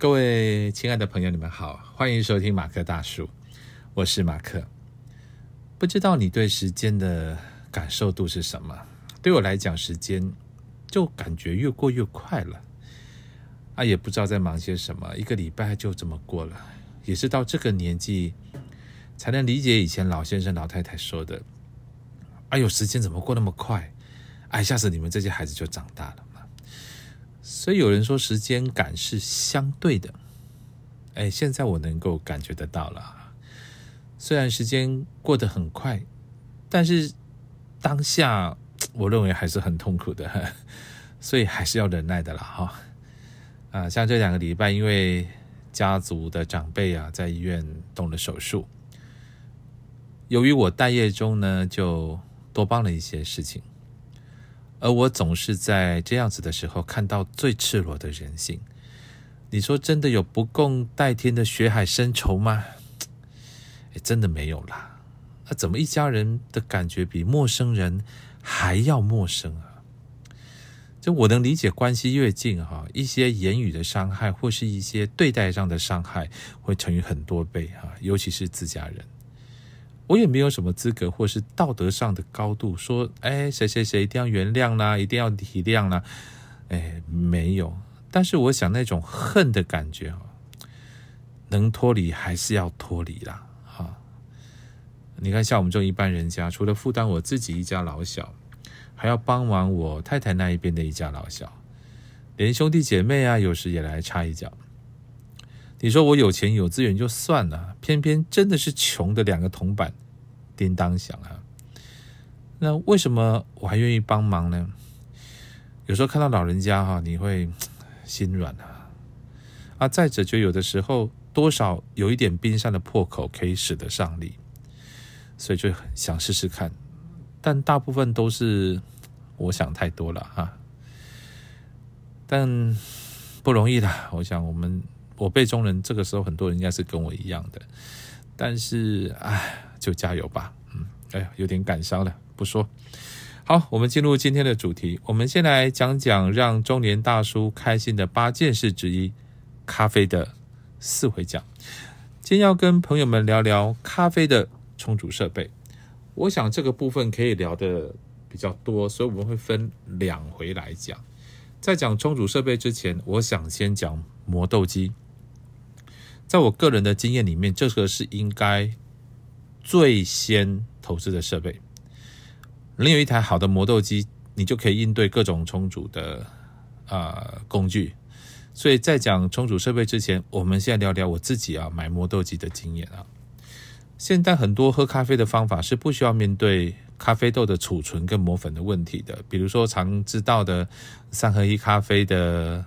各位亲爱的朋友，你们好，欢迎收听马克大叔，我是马克。不知道你对时间的感受度是什么？对我来讲，时间就感觉越过越快了。啊，也不知道在忙些什么，一个礼拜就这么过了。也是到这个年纪，才能理解以前老先生、老太太说的：“哎呦，时间怎么过那么快？哎，下次你们这些孩子就长大了。”所以有人说时间感是相对的。哎，现在我能够感觉得到了。虽然时间过得很快，但是当下我认为还是很痛苦的，所以还是要忍耐的啦。哈。啊，像这两个礼拜，因为家族的长辈啊在医院动了手术，由于我待业中呢，就多帮了一些事情，而我总是在这样子的时候看到最赤裸的人性。你说真的有不共戴天的血海深仇吗？哎，真的没有啦。那怎么一家人的感觉比陌生人还要陌生啊？就我能理解，关系越近哈，一些言语的伤害或是一些对待上的伤害会乘以很多倍哈，尤其是自家人。我也没有什么资格或是道德上的高度说，哎，谁谁谁一定要原谅啦，一定要体谅啦，哎，没有。但是我想那种恨的感觉啊，能脱离还是要脱离啦，哈。你看，像我们这种一般人家，除了负担我自己一家老小。还要帮忙我太太那一边的一家老小，连兄弟姐妹啊，有时也来插一脚。你说我有钱有资源就算了，偏偏真的是穷的两个铜板叮当响啊！那为什么我还愿意帮忙呢？有时候看到老人家哈，你会 心软啊。啊，再者就有的时候多少有一点冰山的破口可以使得上力，所以就想试试看。但大部分都是我想太多了哈，但不容易的。我想我们我辈中人这个时候很多人应该是跟我一样的，但是唉，就加油吧。嗯，哎呀，有点感伤了，不说。好，我们进入今天的主题，我们先来讲讲让中年大叔开心的八件事之一——咖啡的四回讲。今天要跟朋友们聊聊咖啡的冲煮设备。我想这个部分可以聊的比较多，所以我们会分两回来讲。在讲冲煮设备之前，我想先讲磨豆机。在我个人的经验里面，这个是应该最先投资的设备。能有一台好的磨豆机，你就可以应对各种冲煮的啊工具。所以在讲冲煮设备之前，我们现在聊聊我自己啊买磨豆机的经验啊。现在很多喝咖啡的方法是不需要面对咖啡豆的储存跟磨粉的问题的，比如说常知道的三合一咖啡的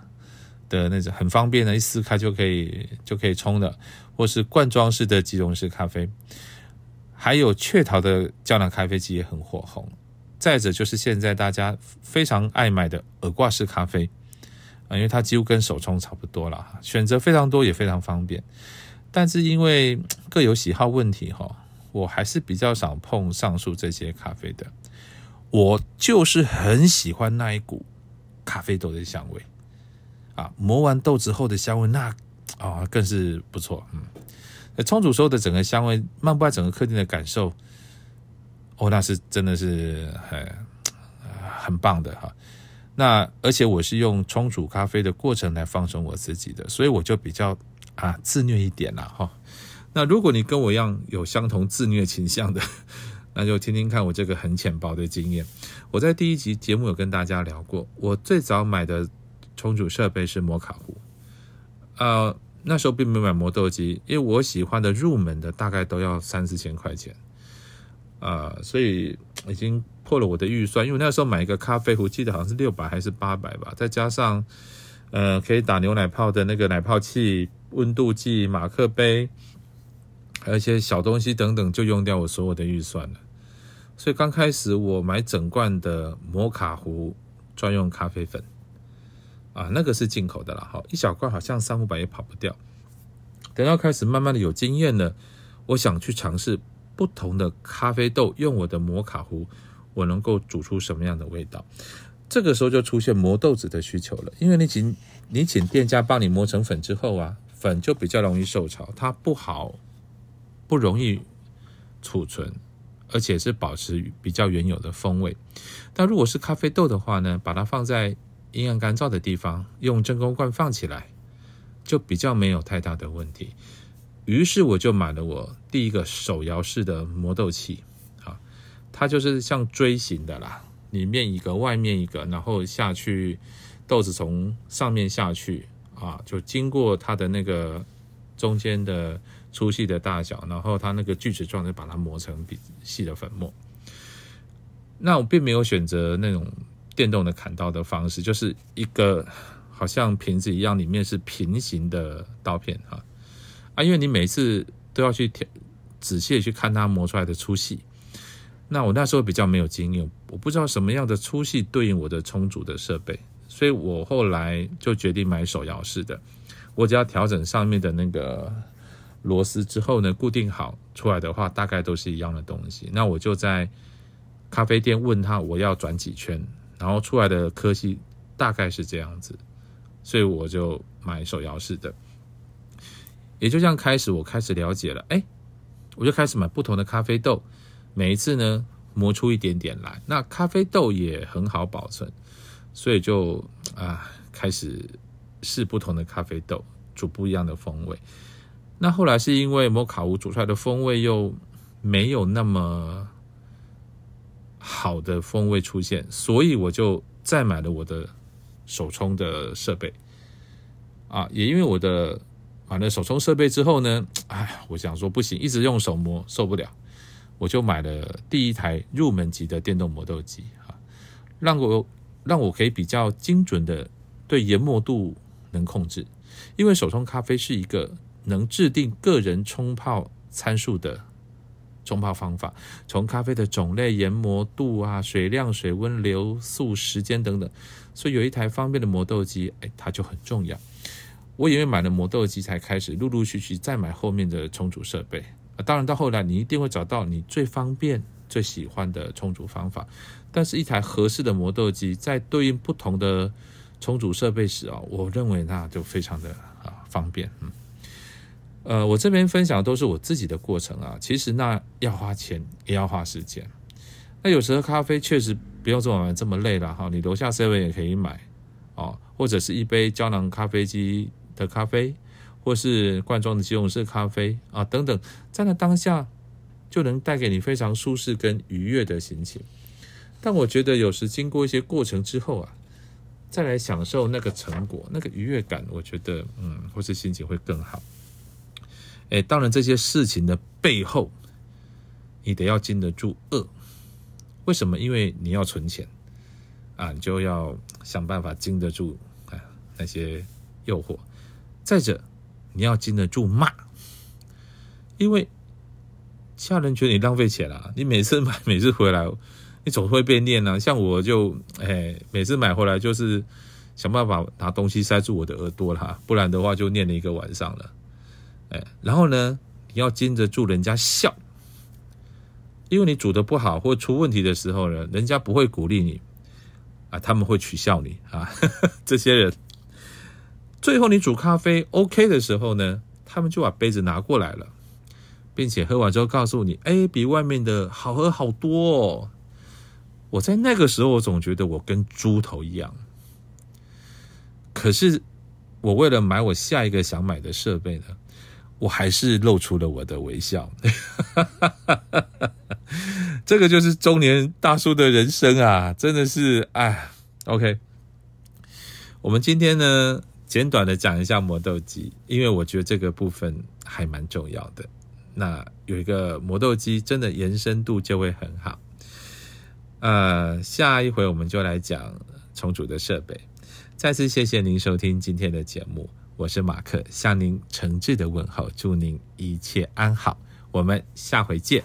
的那种很方便的，一撕开就可以就可以冲的，或是罐装式的即溶式咖啡，还有雀巢的胶囊咖啡机也很火红。再者就是现在大家非常爱买的耳挂式咖啡啊，因为它几乎跟手冲差不多了，选择非常多也非常方便。但是因为各有喜好问题哈，我还是比较少碰上述这些咖啡的。我就是很喜欢那一股咖啡豆的香味啊，磨完豆之后的香味那啊更是不错。嗯，那冲煮时候的整个香味，漫步在整个客厅的感受，哦，那是真的是很很棒的哈。那而且我是用冲煮咖啡的过程来放松我自己的，所以我就比较。啊，自虐一点了，哈。那如果你跟我一样有相同自虐倾向的，那就听听看我这个很浅薄的经验。我在第一集节目有跟大家聊过，我最早买的冲煮设备是摩卡壶。呃，那时候并没有买磨豆机，因为我喜欢的入门的大概都要三四千块钱，啊，所以已经破了我的预算。因为那时候买一个咖啡壶，记得好像是六百还是八百吧，再加上呃可以打牛奶泡的那个奶泡器。温度计、马克杯，还有一些小东西等等，就用掉我所有的预算了。所以刚开始我买整罐的摩卡壶专用咖啡粉，啊，那个是进口的啦，好，一小罐好像三五百也跑不掉。等到开始慢慢的有经验了，我想去尝试不同的咖啡豆，用我的摩卡壶，我能够煮出什么样的味道？这个时候就出现磨豆子的需求了，因为你请你请店家帮你磨成粉之后啊，粉就比较容易受潮，它不好不容易储存，而且是保持比较原有的风味。但如果是咖啡豆的话呢，把它放在阴暗干燥的地方，用真空罐放起来，就比较没有太大的问题。于是我就买了我第一个手摇式的磨豆器，啊，它就是像锥形的啦。里面一个，外面一个，然后下去，豆子从上面下去啊，就经过它的那个中间的粗细的大小，然后它那个锯齿状的把它磨成比细的粉末。那我并没有选择那种电动的砍刀的方式，就是一个好像瓶子一样，里面是平行的刀片啊啊，因为你每次都要去仔细去看它磨出来的粗细。那我那时候比较没有经验，我不知道什么样的粗细对应我的充足的设备，所以我后来就决定买手摇式的。我只要调整上面的那个螺丝之后呢，固定好出来的话，大概都是一样的东西。那我就在咖啡店问他我要转几圈，然后出来的科系大概是这样子，所以我就买手摇式的。也就这样开始，我开始了解了，哎，我就开始买不同的咖啡豆。每一次呢，磨出一点点来。那咖啡豆也很好保存，所以就啊开始试不同的咖啡豆，煮不一样的风味。那后来是因为摩卡壶煮出来的风味又没有那么好的风味出现，所以我就再买了我的手冲的设备。啊，也因为我的买了手冲设备之后呢，哎，我想说不行，一直用手磨受不了。我就买了第一台入门级的电动磨豆机啊，让我让我可以比较精准的对研磨度能控制，因为手冲咖啡是一个能制定个人冲泡参数的冲泡方法，从咖啡的种类、研磨度啊、水量、水温、流速、时间等等，所以有一台方便的磨豆机，哎，它就很重要。我因为买了磨豆机，才开始陆陆续续再买后面的冲煮设备。啊，当然到后来，你一定会找到你最方便、最喜欢的冲煮方法。但是，一台合适的磨豆机在对应不同的冲煮设备时啊，我认为那就非常的啊方便。嗯，呃，我这边分享的都是我自己的过程啊，其实那要花钱，也要花时间。那有时候咖啡确实不用这么这么累了哈，你楼下 seven 也可以买哦，或者是一杯胶囊咖啡机的咖啡。或是罐装的即溶式咖啡啊，等等，在那当下就能带给你非常舒适跟愉悦的心情。但我觉得有时经过一些过程之后啊，再来享受那个成果、那个愉悦感，我觉得嗯，或是心情会更好。哎，当然这些事情的背后，你得要经得住饿。为什么？因为你要存钱啊，你就要想办法经得住啊那些诱惑。再者，你要经得住骂，因为家人觉得你浪费钱啊。你每次买，每次回来，你总会被念啊。像我就，哎，每次买回来就是想办法拿东西塞住我的耳朵啦，不然的话就念了一个晚上了。哎，然后呢，你要经得住人家笑，因为你煮的不好或出问题的时候呢，人家不会鼓励你啊，他们会取笑你啊，这些人。最后你煮咖啡 OK 的时候呢，他们就把杯子拿过来了，并且喝完之后告诉你：“哎，比外面的好喝好多。”哦。”我在那个时候，我总觉得我跟猪头一样。可是我为了买我下一个想买的设备呢，我还是露出了我的微笑。这个就是中年大叔的人生啊，真的是哎，OK。我们今天呢？简短的讲一下磨豆机，因为我觉得这个部分还蛮重要的。那有一个磨豆机，真的延伸度就会很好。呃，下一回我们就来讲重组的设备。再次谢谢您收听今天的节目，我是马克，向您诚挚的问候，祝您一切安好，我们下回见。